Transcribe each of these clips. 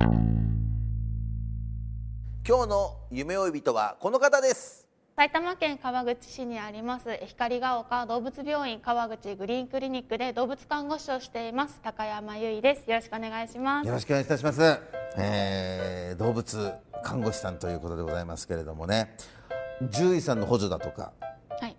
今日の夢追い人はこの方です。埼玉県川口市にあります光が丘動物病院川口グリーンクリニックで動物看護師をしています高山由衣です。よろしくお願いします。よろしくお願いいたします、えー動物看護師さんということでございますけれどもね。獣医さんの補助だとかはい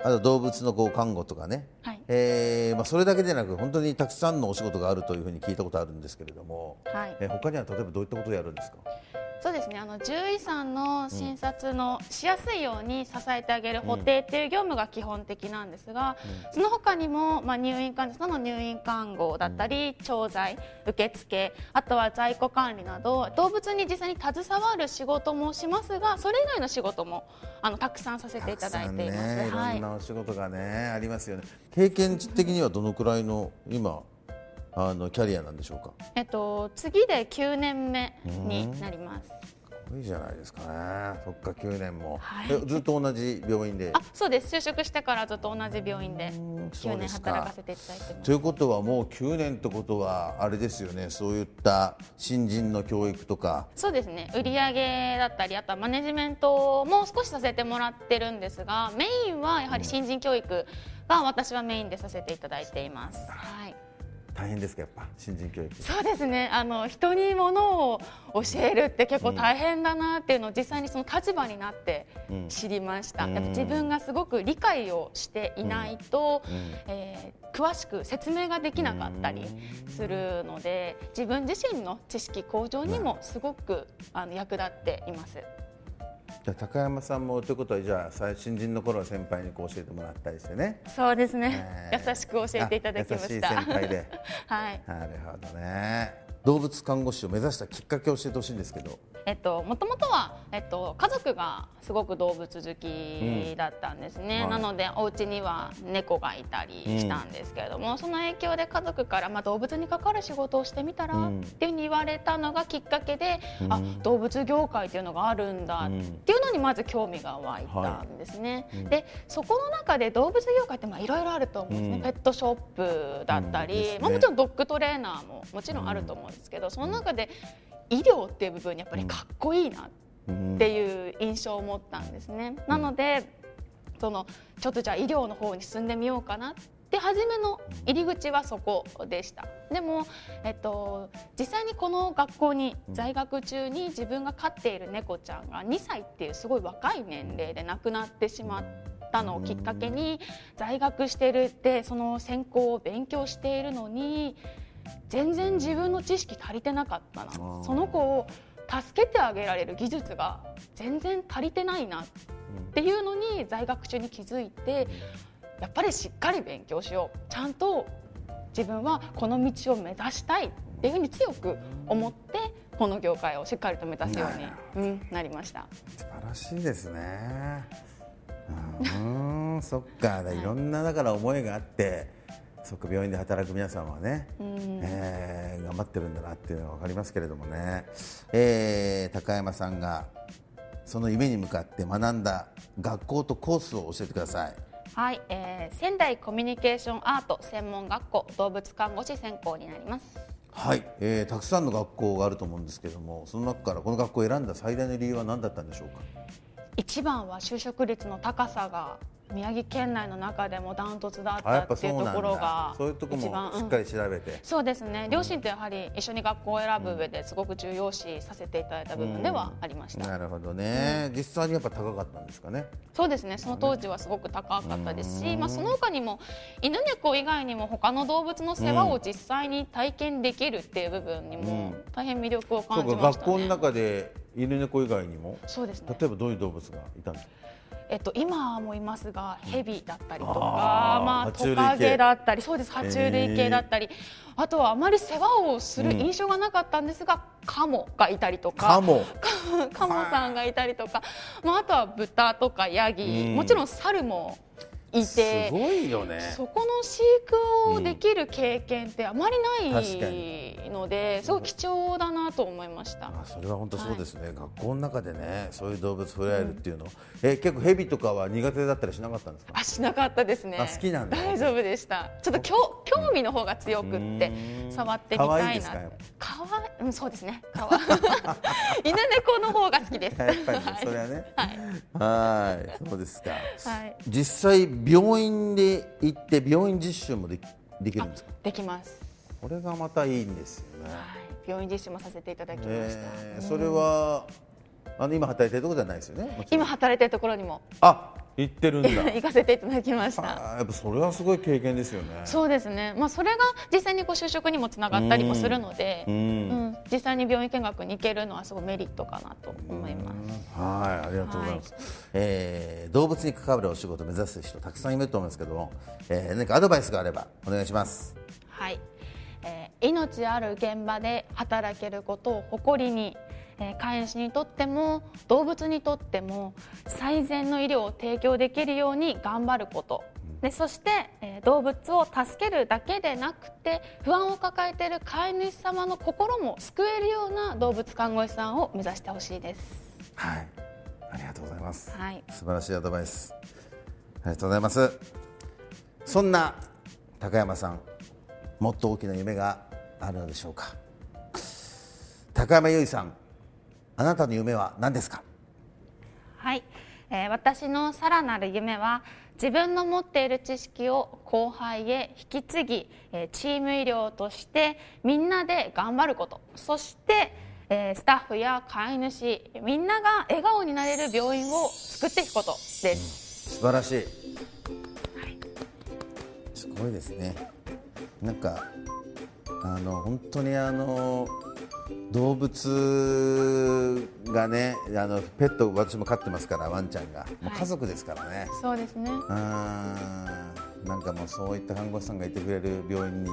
あと動物のこう看護とかね、はい。えーまあ、それだけでなく本当にたくさんのお仕事があるというふうに聞いたことあるんですけれども、はい。えー他には例えばどういったことをやるんですか？ですね。あの獣医さんの診察のしやすいように支えてあげる補定っていう業務が基本的なんですが、その他にも、まあ、入院患者さんの入院看護だったり、調剤受付あとは在庫管理など動物に実際に携わる仕事もしますがそれ以外の仕事もあのたくさんさせていただいています。たくさんね、いはい。ろんなお仕事がね、ありますよね。経験値的にはどのくらいの今あのキャリアなんでしょうか？えっと、次で9年目になります。いいじゃないですかねそっか9年も、はいえずっと同じ病院で？あ、そうです。就職してからずっと同じ病院で9年働かせていただいてます。ということはもう9年ってことはあれですよねそういった新人の教育とかそうですね。売上だったり、あとはマネジメントも少しさせてもらってるんですが、メインはやはり新人教育が私はメインでさせていただいています。はい。大変ですかやっぱ新人教育。そうですね。あの人にものを教えるって結構大変だなっていうのを実際にその立場になって知りました、うん。やっぱ自分がすごく理解をしていないと、えー詳しく説明ができなかったりするので自分自身の知識向上にもすごくあの役立っています。じゃあ高山さんもということはじゃあ最新人の頃は先輩にこう教えてもらったりしてね。そうですね、え。ー優しく教えていただきました。あ優しい先輩で。はい。なるほどね動物看護師を目指したきっかけを教えてほしいんですけど。えっと、もともとは、えっと、家族がすごく動物好きだったんですね、はい。なのでお家には猫がいたりしたんですけれども、その影響で家族から、まあ、動物に関わる仕事をしてみたら、うん。っていうふうに言われたのがきっかけで、あ動物業界っていうのがあるんだうん。っていうのにまず興味が湧いたんですね、でそこの中で動物業界ってまあいろいろあると思うんですね、うん。ペットショップだったり、ね。まあ、もちろんドッグトレーナーももちろんあると思うんですけど、その中で医療っていう部分にやっぱりかっこいいなっていう印象を持ったんですね。なのでそのちょっとじゃあ医療の方に進んでみようかなって初めの入り口はそこでしたでも、えっと、実際にこの学校に在学中に自分が飼っている猫ちゃんが2歳っていうすごい若い年齢で亡くなってしまったのをきっかけに在学してるってその専攻を勉強しているのに全然自分の知識足りてなかったな。その子を助けてあげられる技術が全然足りてないなっていうのに在学中に気づいてやっぱりしっかり勉強しよう。ちゃんと自分はこの道を目指したいっていうふうに強く思ってこの業界をしっかりと目指すように、うん、なりました。素晴らしいですね。うんそっか。いろんなだから思いがあってそっか病院で働く皆さんはね、えー頑張ってるんだなっていうのが分かりますけれどもね、えー高山さんがその夢に向かって学んだ学校とコースを教えてください。はい、えー仙台コミュニケーションアート専門学校動物看護師専攻になります。はい、えーたくさんの学校があると思うんですけどもその中からこの学校を選んだ最大の理由は何だったんでしょうか？一番は就職率の高さが宮城県内の中でもダントツだったっていうところがそういうとこも一番しっかり調べて、そうですね。両親とやはり一緒に学校を選ぶ上ですごく重要視させていただいた部分ではありました、なるほどね、実際にやっぱ高かったんですかね？そうですね。その当時はすごく高かったですし、まあ、その他にも犬猫以外にも他の動物の世話を実際に体験できるっていう部分にも大変魅力を感じましたね。学校の中で犬猫以外にも？そうですね。例えばどういう動物がいたんですか？えっと、今もいますがヘビだったりとか、まあ、トカゲだったりそうです爬虫類系だったり、あとはあまり世話をする印象がなかったんですが、カモがいたりとかカモ。カモさんがいたりとか、まあ、あとは豚とかヤギ、うん。もちろん猿もいすて。ごいよね。そこの飼育をできる経験ってあまりないのですごく貴重だなと思いました。あそれは本当そうですね、学校の中でねそういう動物触れ合えるっていうの、え結構ヘビとかは苦手だったりしなかったんですか？あしなかったですね。あ好きなんだ。大丈夫でした。ちょっと興興味の方が強くってうん。触ってみたいな。可愛いですか？かわいうんそうですね。かわ 犬猫の方が好きです。やっぱりねはい。それはね。はい。はいそうですか、はい。実際病院で行って病院実習もできできるんですか？できます。これがまたいいんですよね、はい。病院実習もさせていただきました。えーそれはあの今働いてるところじゃないですよね？今働いてるところにも。あ行ってるんだ 行かせていただきました。やっぱそれはすごい経験ですよねそうですね。まあそれが実際にこう就職にもつながったりもするので、ううんん、実際に病院見学に行けるのはすごいメリットかなと思います。はい、ありがとうございます。えー動物に関わるお仕事を目指す人たくさんいると思いますけども、えー何かアドバイスがあればお願いします。はい、えー命ある現場で働けることを誇りに、えー飼い主にとっても動物にとっても最善の医療を提供できるように頑張ることでそして、えー動物を助けるだけでなくて不安を抱えている飼い主様の心も救えるような動物看護師さんを目指してほしいです。はい、ありがとうございます。はい素晴らしいアドバイス。ありがとうございます。そんな高山さん、もっと大きな夢があるのでしょうか。高山由衣さん、あなたの夢は何ですか？はい、えー私のさらなる夢は自分の持っている知識を後輩へ引き継ぎ、えーチーム医療としてみんなで頑張ることそして、えースタッフや飼い主みんなが笑顔になれる病院を作っていくことです。素晴らしい。すごいですね。なんかあの本当にあの動物がねあのペット私も飼ってますからワンちゃんがもう家族ですからね。そうですね。うーんなんかもうそういった看護師さんがいてくれる病院に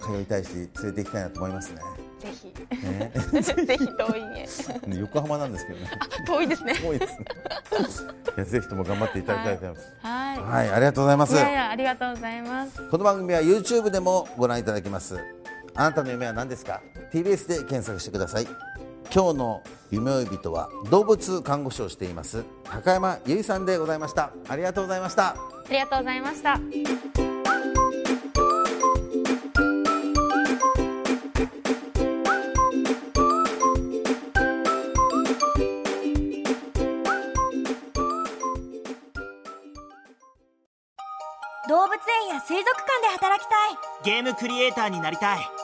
通いたいし連れて行きたいなと思いますね。ぜひ、ね ぜひ遠いへ。横浜なんですけどね。遠いですね。多いですね。いやぜひとも頑張っていただきたいと思います。はい。はい、ありがとうございます。いやいやありがとうございます。この番組は YouTube でもご覧いただけますあなたの夢は何ですか？TBS で検索してください。今日の夢追い人は動物看護師をしています。高山由衣さんでございました。ありがとうございました。ありがとうございました。動物園や水族館で働きたい。ゲームクリエイターになりたい